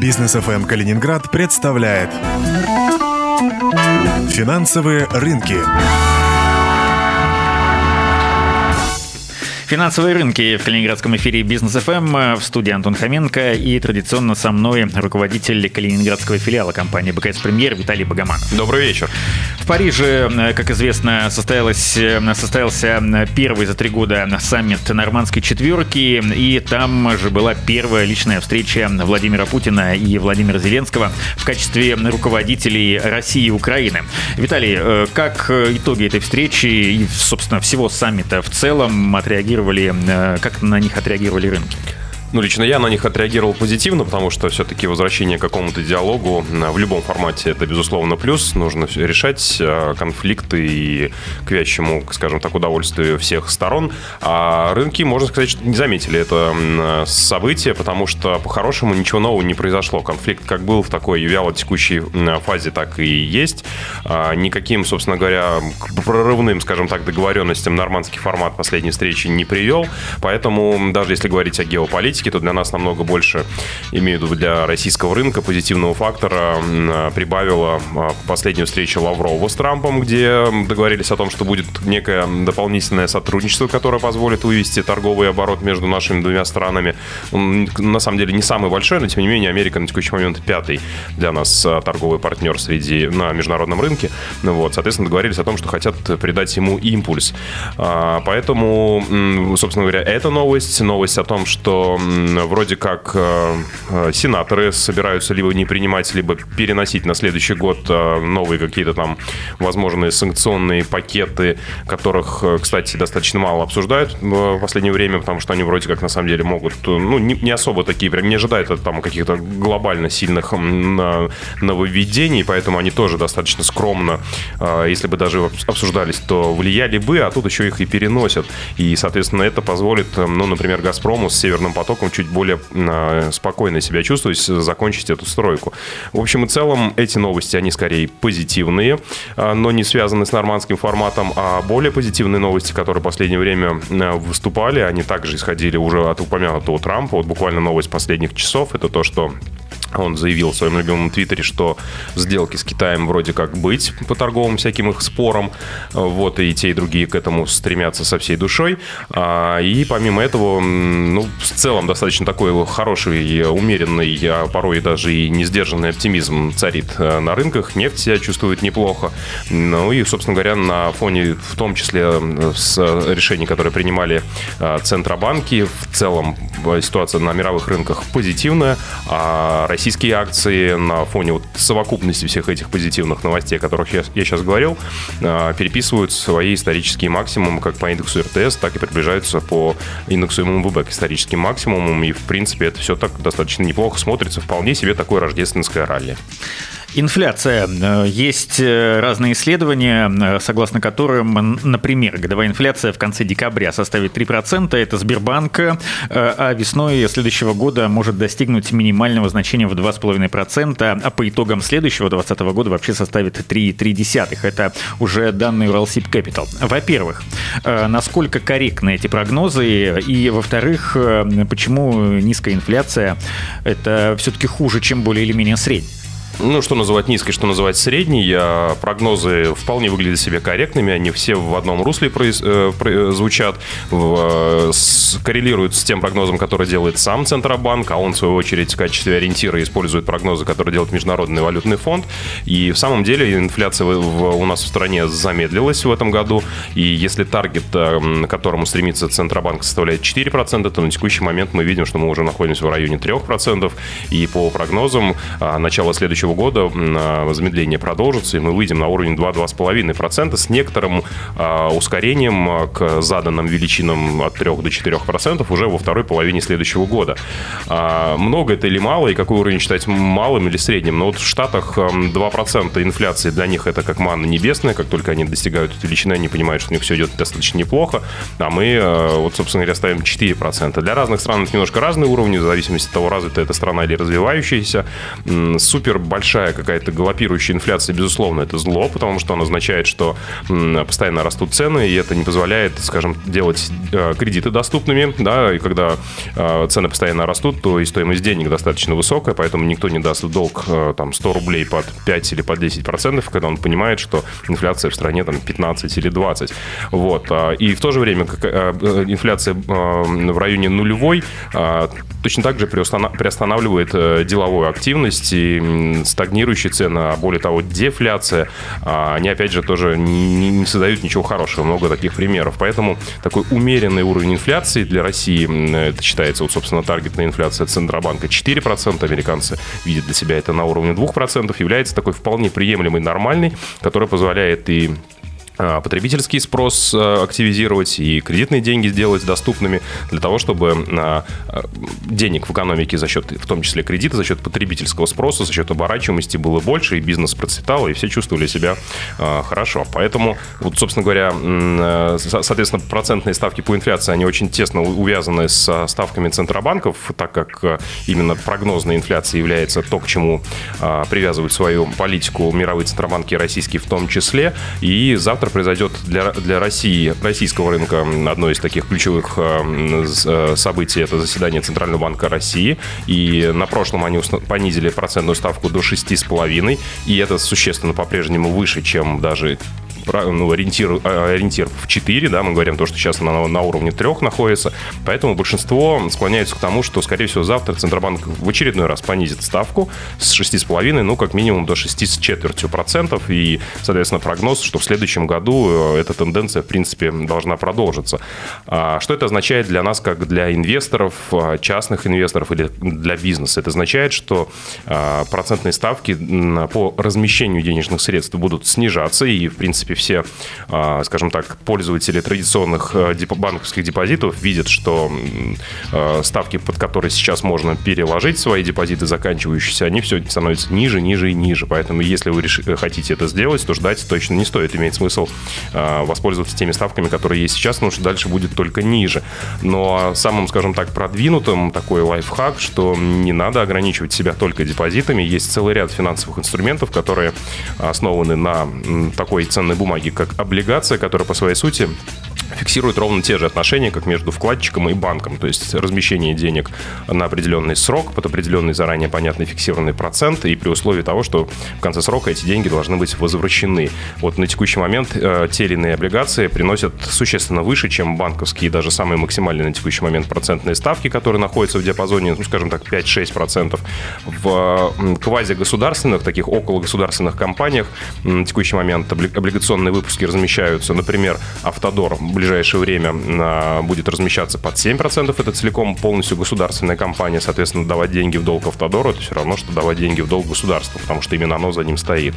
Бизнес ФМ Калининград представляет Финансовые рынки. Финансовые рынки в Калининградском эфире Бизнес ФМ в студии Антон Хоменко и традиционно со мной руководитель калининградского филиала компании БКС Премьер Виталий Богоманов. Добрый вечер. В Париже, как известно, состоялось, состоялся первый за три года саммит нормандской четверки, и там же была первая личная встреча Владимира Путина и Владимира Зеленского в качестве руководителей России и Украины. Виталий, э, как итоги этой встречи и, собственно, всего саммита в целом отреагировали э, как на них отреагировали рынки? Ну, лично я на них отреагировал позитивно, потому что все-таки возвращение к какому-то диалогу в любом формате это, безусловно, плюс. Нужно решать э, конфликты и к вящему, скажем так, удовольствию всех сторон. А рынки, можно сказать, что не заметили это событие, потому что по-хорошему ничего нового не произошло. Конфликт как был в такой вяло текущей фазе, так и есть. А никаким, собственно говоря, прорывным, скажем так, договоренностям нормандский формат последней встречи не привел. Поэтому даже если говорить о геополитике, политики, то для нас намного больше, имею в виду для российского рынка, позитивного фактора прибавила а, последнюю встречу Лаврова с Трампом, где договорились о том, что будет некое дополнительное сотрудничество, которое позволит вывести торговый оборот между нашими двумя странами. На самом деле не самый большой, но тем не менее Америка на текущий момент пятый для нас а, торговый партнер среди на международном рынке. Ну вот, соответственно, договорились о том, что хотят придать ему импульс. А, поэтому, собственно говоря, эта новость, новость о том, что вроде как э, э, сенаторы собираются либо не принимать, либо переносить на следующий год э, новые какие-то там возможные санкционные пакеты, которых, кстати, достаточно мало обсуждают в последнее время, потому что они вроде как на самом деле могут, ну, не, особо такие, прям не ожидают от там каких-то глобально сильных нововведений, поэтому они тоже достаточно скромно, если бы даже обсуждались, то влияли бы, а тут еще их и переносят. И, соответственно, это позволит, ну, например, «Газпрому» с «Северным потоком» потоком чуть более а, спокойно себя чувствовать, закончить эту стройку. В общем и целом, эти новости, они скорее позитивные, а, но не связаны с нормандским форматом, а более позитивные новости, которые в последнее время а, выступали, они также исходили уже от упомянутого Трампа. Вот буквально новость последних часов, это то, что он заявил в своем любимом твиттере, что сделки с Китаем вроде как быть по торговым всяким их спорам. Вот, и те, и другие к этому стремятся со всей душой. А, и помимо этого, ну, в целом достаточно такой хороший, умеренный, а порой даже и не сдержанный оптимизм царит э, на рынках. Нефть себя чувствует неплохо. Ну и, собственно говоря, на фоне, в том числе с решений, которые принимали э, Центробанки, в целом э, ситуация на мировых рынках позитивная, а российские акции на фоне вот совокупности всех этих позитивных новостей, о которых я, я сейчас говорил, а, переписывают свои исторические максимумы как по индексу РТС, так и приближаются по индексу ММВБ к историческим максимумам. И, в принципе, это все так достаточно неплохо смотрится. Вполне себе такое рождественское ралли. Инфляция. Э, есть э, разные исследования, э, согласно которым, например, годовая инфляция в конце декабря составит 3%, это Сбербанк, а весной следующего года может достигнуть минимального значения в 2,5%, а по итогам следующего 2020 года вообще составит 3,3%. Это уже данные Уралсиб Capital. Во-первых, насколько корректны эти прогнозы, и, во-вторых, почему низкая инфляция это все-таки хуже, чем более или менее средняя? Ну, что называть низкой, что называть средней. Прогнозы вполне выглядят себе корректными, они все в одном русле произ, э, э, звучат, в, с, коррелируют с тем прогнозом, который делает сам Центробанк, а он, в свою очередь, в качестве ориентира использует прогнозы, которые делает Международный валютный фонд. И в самом деле инфляция в, в, у нас в стране замедлилась в этом году, и если таргет, э, к которому стремится Центробанк, составляет 4%, то на текущий момент мы видим, что мы уже находимся в районе 3%, и по прогнозам а, начало следующего следующего года а, замедление продолжится, и мы выйдем на уровень 2-2,5% с некоторым а, ускорением а, к заданным величинам от 3 до 4% уже во второй половине следующего года. Много это или мало, и какой уровень считать малым или средним? Но вот в Штатах 2% инфляции для них это как манна небесная, как только они достигают этой величины, они понимают, что у них все идет достаточно неплохо, а мы, вот, собственно говоря, ставим 4%. Для разных стран это немножко разные уровни, в зависимости от того, развитая эта страна или развивающаяся. Супер большая какая-то галопирующая инфляция, безусловно, это зло, потому что он означает, что постоянно растут цены, и это не позволяет, скажем, делать э, кредиты доступными, да, и когда э, цены постоянно растут, то и стоимость денег достаточно высокая, поэтому никто не даст долг э, там 100 рублей под 5 или под 10 процентов, когда он понимает, что инфляция в стране там 15 или 20. Вот. А, и в то же время как, инфляция в районе нулевой точно так же приостанавливает деловую активность и стагнирующие цены, а более того, дефляция, а, они, опять же, тоже не, не создают ничего хорошего. Много таких примеров. Поэтому такой умеренный уровень инфляции для России, это считается, вот, собственно, таргетная инфляция Центробанка 4%, американцы видят для себя это на уровне 2%, является такой вполне приемлемой, нормальной, которая позволяет и потребительский спрос а, активизировать и кредитные деньги сделать доступными для того, чтобы а, денег в экономике за счет, в том числе кредита, за счет потребительского спроса, за счет оборачиваемости было больше, и бизнес процветал, и все чувствовали себя хорошо. Поэтому, вот, собственно говоря, соответственно, процентные ставки по инфляции, они очень тесно увязаны с ставками центробанков, так как именно прогнозная инфляция является то, к чему привязывают свою политику мировые центробанки российские в том числе. И завтра завтра произойдет для, для России, российского рынка, одно из таких ключевых э, э, событий – это заседание Центрального банка России. И на прошлом они понизили процентную ставку до 6,5%, и это существенно по-прежнему выше, чем даже ну, ориентир, а, ориентир в 4, да, мы говорим то, что сейчас она на уровне 3 находится, поэтому большинство склоняется к тому, что, скорее всего, завтра Центробанк в очередной раз понизит ставку с 6,5, ну, как минимум до 6 с четвертью процентов, и, соответственно, прогноз, что в следующем году э, эта тенденция, в принципе, должна продолжиться. А что это означает для нас, как для инвесторов, а, частных инвесторов или для бизнеса? Это означает, что а, процентные ставки по размещению денежных средств будут снижаться, и, в принципе, все, а, скажем так, пользователи традиционных э, банковских депозитов видят, что э, ставки, под которые сейчас можно переложить свои депозиты заканчивающиеся, они все становятся ниже, ниже и ниже. Поэтому, если вы хотите это сделать, то ждать точно не стоит. Имеет смысл а, воспользоваться теми ставками, которые есть сейчас, потому что дальше будет только ниже. Но самым, скажем так, продвинутым такой лайфхак, что не надо ограничивать себя только депозитами. Есть целый ряд финансовых инструментов, которые основаны на такой ценной бумаге, бумаги, как облигация, которая по своей сути фиксирует ровно те же отношения, как между вкладчиком и банком. То есть размещение денег на определенный срок, под определенный заранее понятный фиксированный процент, и при условии того, что в конце срока эти деньги должны быть возвращены. Вот на текущий момент э, те или иные облигации приносят существенно выше, чем банковские, даже самые максимальные на текущий момент процентные ставки, которые находятся в диапазоне, ну, скажем так, 5-6%. В квазигосударственных, таких около государственных компаниях на текущий момент облигационные выпуски размещаются, например, Автодор ближайшее время а, будет размещаться под 7%. Это целиком полностью государственная компания. Соответственно, давать деньги в долг Автодору, это все равно, что давать деньги в долг государству, потому что именно оно за ним стоит.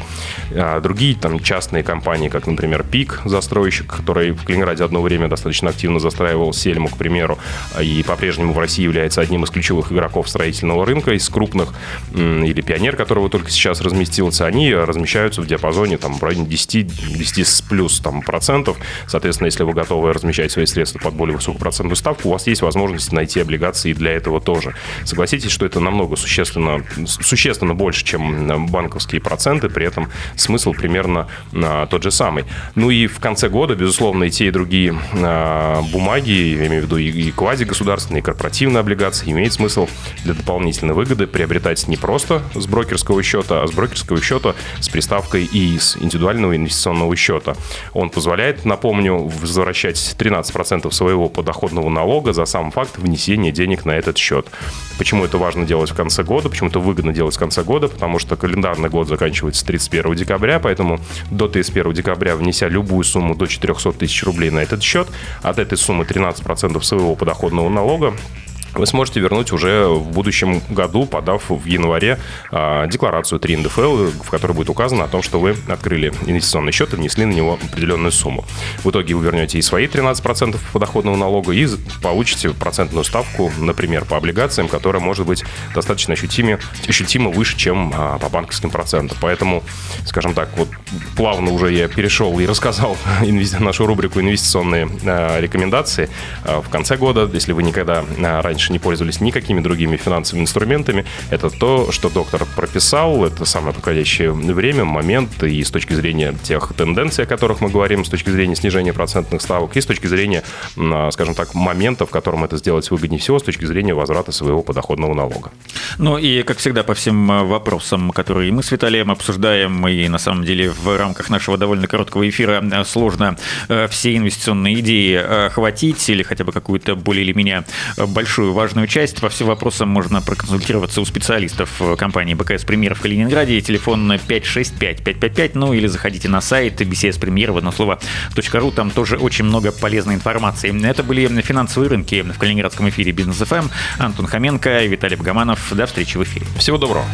А другие там частные компании, как, например, ПИК, застройщик, который в Калининграде одно время достаточно активно застраивал Сельму, к примеру, и по-прежнему в России является одним из ключевых игроков строительного рынка из крупных, или Пионер, которого только сейчас разместился, они размещаются в диапазоне там в районе 10, 10 с плюс там, процентов. Соответственно, если вы готовы размещать свои средства под более высокую процентную ставку, у вас есть возможность найти облигации для этого тоже. Согласитесь, что это намного существенно, существенно больше, чем банковские проценты, при этом смысл примерно а, тот же самый. Ну и в конце года, безусловно, и те, и другие а, бумаги, я имею в виду и, и квазигосударственные, и корпоративные облигации, имеет смысл для дополнительной выгоды приобретать не просто с брокерского счета, а с брокерского счета с приставкой ИИС, индивидуального инвестиционного счета. Он позволяет, напомню, возвращать возвращать 13% своего подоходного налога за сам факт внесения денег на этот счет. Почему это важно делать в конце года? Почему это выгодно делать в конце года? Потому что календарный год заканчивается 31 декабря, поэтому до 31 декабря, внеся любую сумму до 400 тысяч рублей на этот счет, от этой суммы 13% своего подоходного налога вы сможете вернуть уже в будущем году, подав в январе а, декларацию 3 НДФЛ, в которой будет указано о том, что вы открыли инвестиционный счет и внесли на него определенную сумму. В итоге вы вернете и свои 13% подоходного налога и получите процентную ставку, например, по облигациям, которая может быть достаточно ощутимо, ощутимо выше, чем а, по банковским процентам. Поэтому, скажем так, вот плавно уже я перешел и рассказал нашу рубрику «Инвестиционные рекомендации». В конце года, если вы никогда раньше не пользовались никакими другими финансовыми инструментами, это то, что доктор прописал, это самое подходящее время, момент, и с точки зрения тех тенденций, о которых мы говорим, с точки зрения снижения процентных ставок, и с точки зрения, скажем так, момента, в котором это сделать выгоднее всего, с точки зрения возврата своего подоходного налога. Ну и, как всегда, по всем э, вопросам, которые мы с Виталием обсуждаем, и на самом деле в рамках нашего довольно короткого эфира э, сложно э, все инвестиционные идеи охватить или хотя бы какую-то более или менее большую важную часть. По всем вопросам можно проконсультироваться у специалистов компании БКС Премьер в Калининграде. Телефон 565-555, ну или заходите на сайт BCS Премьер в одно слово .ру, там тоже очень много полезной информации. Это были финансовые рынки в Калининградском эфире Бизнес ФМ. Антон Хоменко, Виталий Богоманов. До встречи в эфире. Всего доброго.